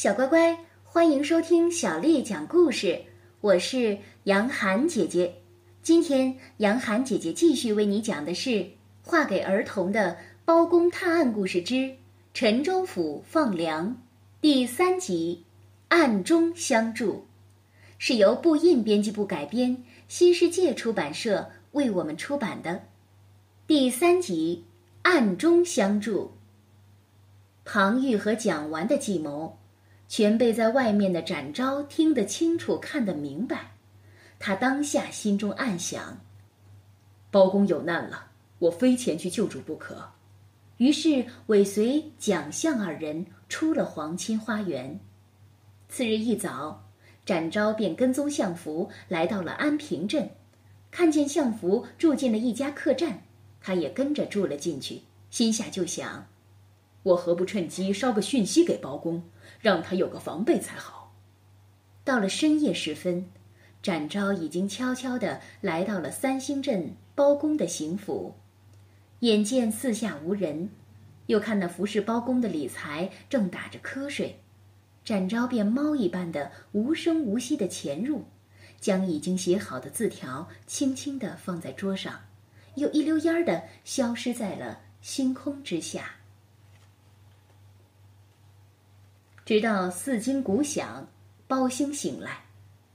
小乖乖，欢迎收听小丽讲故事。我是杨涵姐姐。今天，杨涵姐姐继续为你讲的是画给儿童的《包公探案故事之陈州府放粮》第三集《暗中相助》，是由布印编辑部改编，新世界出版社为我们出版的第三集《暗中相助》。庞玉和蒋完的计谋。全被在外面的展昭听得清楚，看得明白。他当下心中暗想：“包公有难了，我非前去救助不可。”于是尾随蒋相二人出了皇亲花园。次日一早，展昭便跟踪相福来到了安平镇，看见相福住进了一家客栈，他也跟着住了进去，心下就想：“我何不趁机捎个讯息给包公？”让他有个防备才好。到了深夜时分，展昭已经悄悄地来到了三星镇包公的行府，眼见四下无人，又看那服侍包公的李才正打着瞌睡，展昭便猫一般的无声无息地潜入，将已经写好的字条轻轻地放在桌上，又一溜烟儿地消失在了星空之下。直到四更鼓响，包兴醒来，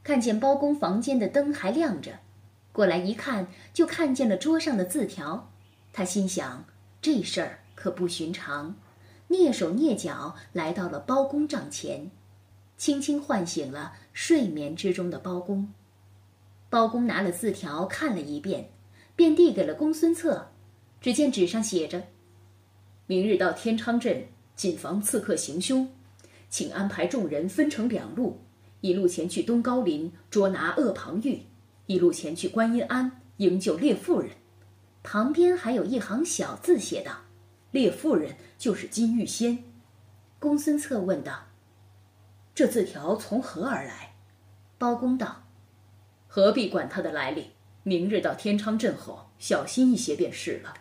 看见包公房间的灯还亮着，过来一看，就看见了桌上的字条。他心想：这事儿可不寻常，蹑手蹑脚来到了包公帐前，轻轻唤醒了睡眠之中的包公。包公拿了字条看了一遍，便递给了公孙策。只见纸上写着：“明日到天昌镇谨防刺客行凶。”请安排众人分成两路，一路前去东高林捉拿恶庞玉，一路前去观音庵营救烈妇人。旁边还有一行小字写道：“烈妇人就是金玉仙。”公孙策问道：“这字条从何而来？”包公道：“何必管他的来历？明日到天昌镇后，小心一些便是了。”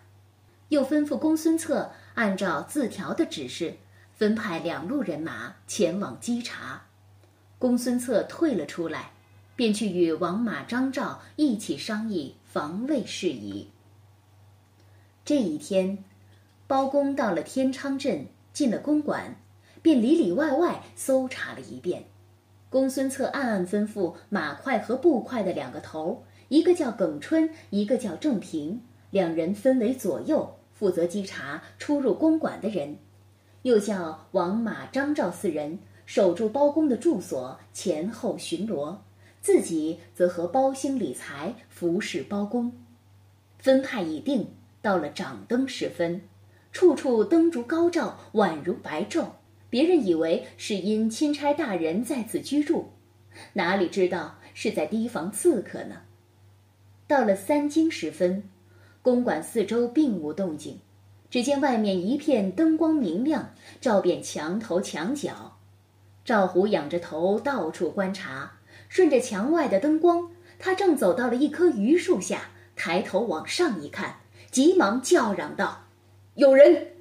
又吩咐公孙策按照字条的指示。分派两路人马前往稽查，公孙策退了出来，便去与王马、张赵一起商议防卫事宜。这一天，包公到了天昌镇，进了公馆，便里里外外搜查了一遍。公孙策暗暗吩咐马快和步快的两个头，一个叫耿春，一个叫郑平，两人分为左右，负责稽查出入公馆的人。又叫王马、张赵四人守住包公的住所，前后巡逻，自己则和包兴、李才服侍包公。分派已定，到了掌灯时分，处处灯烛高照，宛如白昼。别人以为是因钦差大人在此居住，哪里知道是在提防刺客呢？到了三更时分，公馆四周并无动静。只见外面一片灯光明亮，照遍墙头墙角。赵虎仰着头到处观察，顺着墙外的灯光，他正走到了一棵榆树下，抬头往上一看，急忙叫嚷道：“有人！”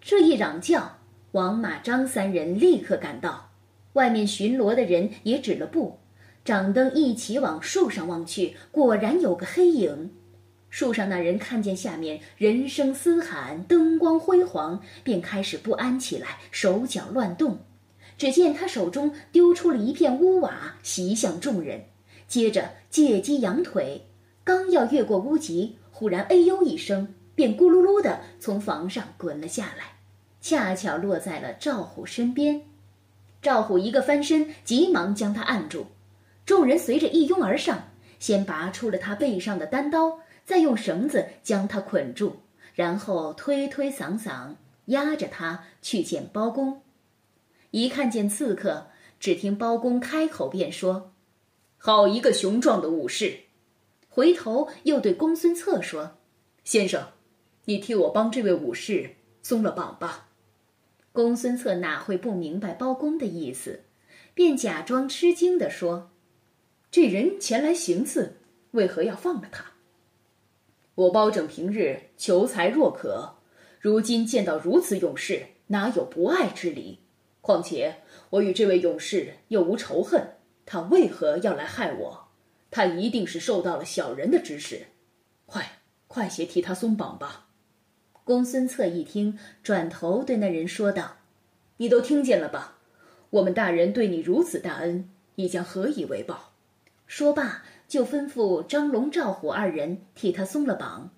这一嚷叫，王马张三人立刻赶到，外面巡逻的人也止了步，掌灯一起往树上望去，果然有个黑影。树上那人看见下面人声嘶喊，灯光辉煌，便开始不安起来，手脚乱动。只见他手中丢出了一片屋瓦，袭向众人，接着借机扬腿，刚要越过屋脊，忽然哎呦一声，便咕噜噜的从房上滚了下来，恰巧落在了赵虎身边。赵虎一个翻身，急忙将他按住，众人随着一拥而上，先拔出了他背上的单刀。再用绳子将他捆住，然后推推搡搡，压着他去见包公。一看见刺客，只听包公开口便说：“好一个雄壮的武士！”回头又对公孙策说：“先生，你替我帮这位武士松了绑吧。”公孙策哪会不明白包公的意思，便假装吃惊地说：“这人前来行刺，为何要放了他？”我包拯平日求财若渴，如今见到如此勇士，哪有不爱之理？况且我与这位勇士又无仇恨，他为何要来害我？他一定是受到了小人的指使。快，快些替他松绑吧。公孙策一听，转头对那人说道：“你都听见了吧？我们大人对你如此大恩，你将何以为报？”说罢，就吩咐张龙、赵虎二人替他松了绑。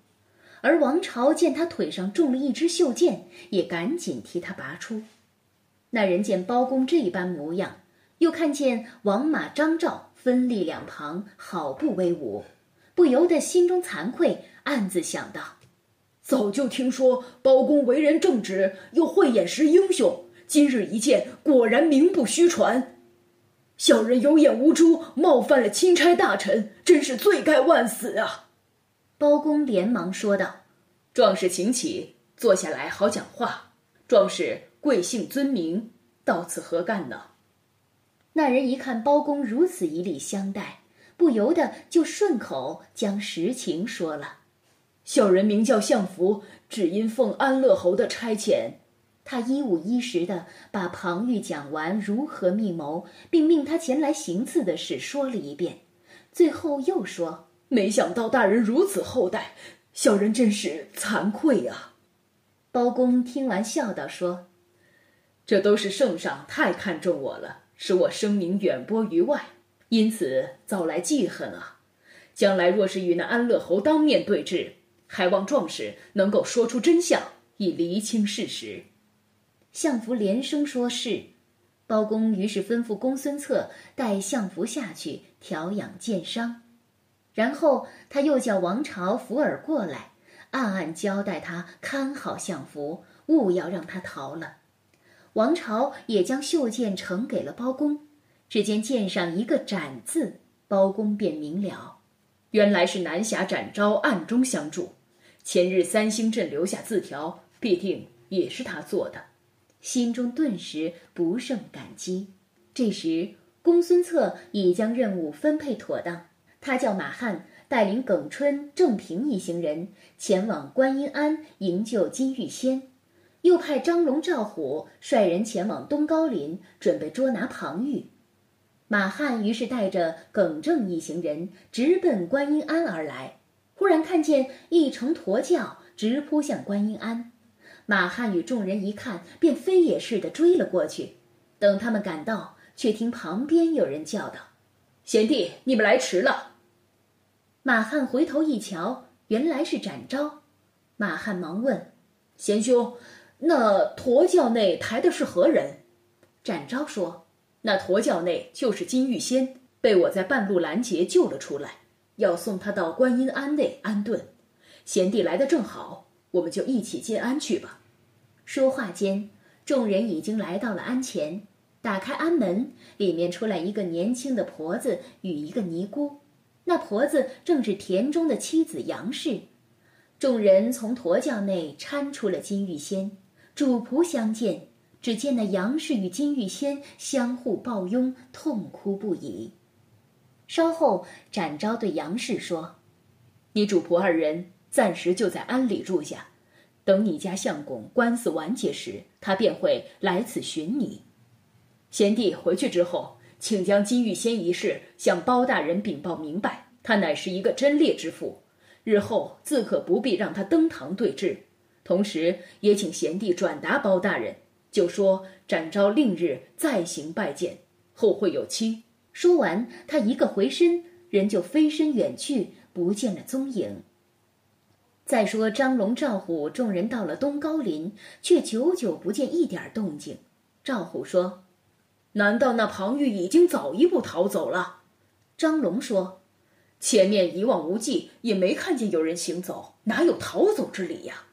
而王朝见他腿上中了一支袖箭，也赶紧替他拔出。那人见包公这般模样，又看见王马、张赵分立两旁，好不威武，不由得心中惭愧，暗自想到：早就听说包公为人正直，又慧眼识英雄，今日一见，果然名不虚传。小人有眼无珠，冒犯了钦差大臣，真是罪该万死啊！包公连忙说道：“壮士请起，坐下来好讲话。壮士贵姓尊名？到此何干呢？”那人一看包公如此以礼相待，不由得就顺口将实情说了：“小人名叫相福，只因奉安乐侯的差遣。”他一五一十的把庞玉讲完如何密谋，并命他前来行刺的事说了一遍，最后又说。没想到大人如此厚待，小人真是惭愧啊！包公听完笑道：“说，这都是圣上太看重我了，使我声名远播于外，因此遭来记恨啊！将来若是与那安乐侯当面对质，还望壮士能够说出真相，以厘清事实。”相福连声说是。包公于是吩咐公孙策带相福下去调养健伤。然后他又叫王朝、福尔过来，暗暗交代他看好相福，勿要让他逃了。王朝也将袖剑呈给了包公，只见剑上一个“斩”字，包公便明了，原来是南侠展昭暗中相助。前日三星镇留下字条，必定也是他做的，心中顿时不胜感激。这时，公孙策已将任务分配妥当。他叫马汉带领耿春、郑平一行人前往观音庵营救金玉仙，又派张龙、赵虎率人前往东高林准备捉拿庞玉。马汉于是带着耿正一行人直奔观音庵而来，忽然看见一乘驼轿直扑向观音庵，马汉与众人一看，便飞也似的追了过去。等他们赶到，却听旁边有人叫道。贤弟，你们来迟了。马汉回头一瞧，原来是展昭。马汉忙问：“贤兄，那驼轿内抬的是何人？”展昭说：“那驼轿内就是金玉仙，被我在半路拦截救了出来，要送他到观音庵内安顿。贤弟来的正好，我们就一起进庵去吧。”说话间，众人已经来到了庵前。打开庵门，里面出来一个年轻的婆子与一个尼姑。那婆子正是田中的妻子杨氏。众人从驼轿内搀出了金玉仙，主仆相见，只见那杨氏与金玉仙相互抱拥，痛哭不已。稍后，展昭对杨氏说：“你主仆二人暂时就在庵里住下，等你家相公官司完结时，他便会来此寻你。”贤弟回去之后，请将金玉仙一事向包大人禀报明白。他乃是一个贞烈之妇，日后自可不必让他登堂对质。同时，也请贤弟转达包大人，就说展昭令日再行拜见，后会有期。说完，他一个回身，人就飞身远去，不见了踪影。再说张龙、赵虎众人到了东高林，却久久不见一点动静。赵虎说。难道那庞玉已经早一步逃走了？张龙说：“前面一望无际，也没看见有人行走，哪有逃走之理呀？”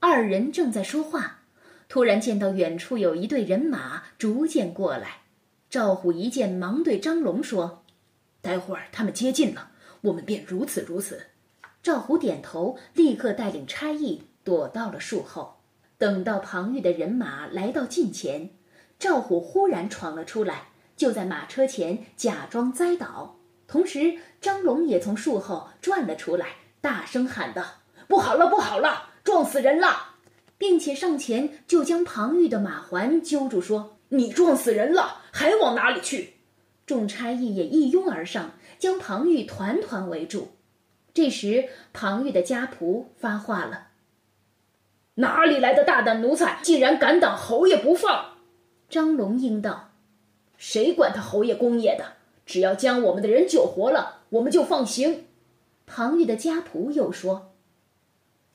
二人正在说话，突然见到远处有一队人马逐渐过来。赵虎一见，忙对张龙说：“待会儿他们接近了，我们便如此如此。”赵虎点头，立刻带领差役躲到了树后。等到庞玉的人马来到近前。赵虎忽然闯了出来，就在马车前假装栽倒。同时，张龙也从树后转了出来，大声喊道：“不好了，不好了，撞死人了！”并且上前就将庞玉的马环揪住，说：“你撞死人了，还往哪里去？众差役也一拥而上，将庞玉团团围住。这时，庞玉的家仆发话了：“哪里来的大胆奴才，竟然敢挡侯爷不放？”张龙应道：“谁管他侯爷公爷的？只要将我们的人救活了，我们就放行。”庞玉的家仆又说：“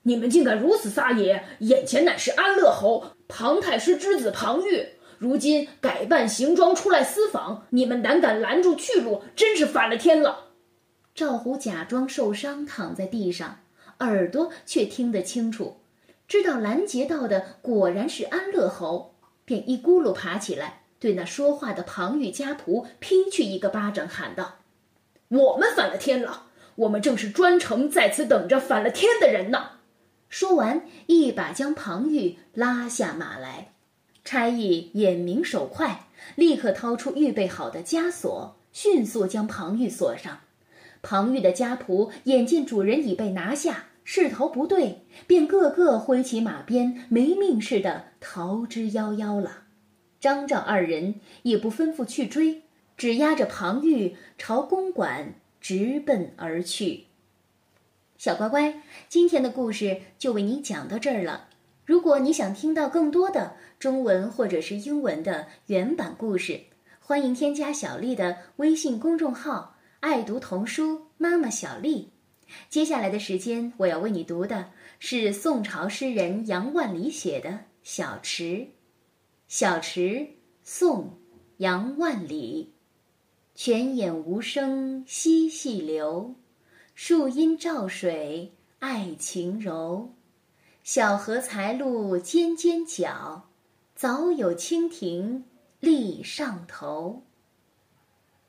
你们竟敢如此撒野！眼前乃是安乐侯庞太师之子庞玉。”如今改扮行装出来私访，你们胆敢拦住去路，真是反了天了！赵虎假装受伤躺在地上，耳朵却听得清楚，知道拦截到的果然是安乐侯，便一咕噜爬起来，对那说话的庞玉家仆劈去一个巴掌，喊道：“我们反了天了！我们正是专程在此等着反了天的人呢！”说完，一把将庞玉拉下马来。差役眼明手快，立刻掏出预备好的枷锁，迅速将庞玉锁上。庞玉的家仆眼见主人已被拿下，势头不对，便个个挥起马鞭，没命似的逃之夭夭了。张赵二人也不吩咐去追，只押着庞玉朝公馆直奔而去。小乖乖，今天的故事就为你讲到这儿了。如果你想听到更多的中文或者是英文的原版故事，欢迎添加小丽的微信公众号“爱读童书妈妈小丽”。接下来的时间，我要为你读的是宋朝诗人杨万里写的《小池》。《小池》宋·杨万里。泉眼无声惜细流，树阴照水爱晴柔。小荷才露尖尖角，早有蜻蜓立上头。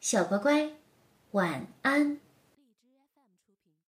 小乖乖，晚安。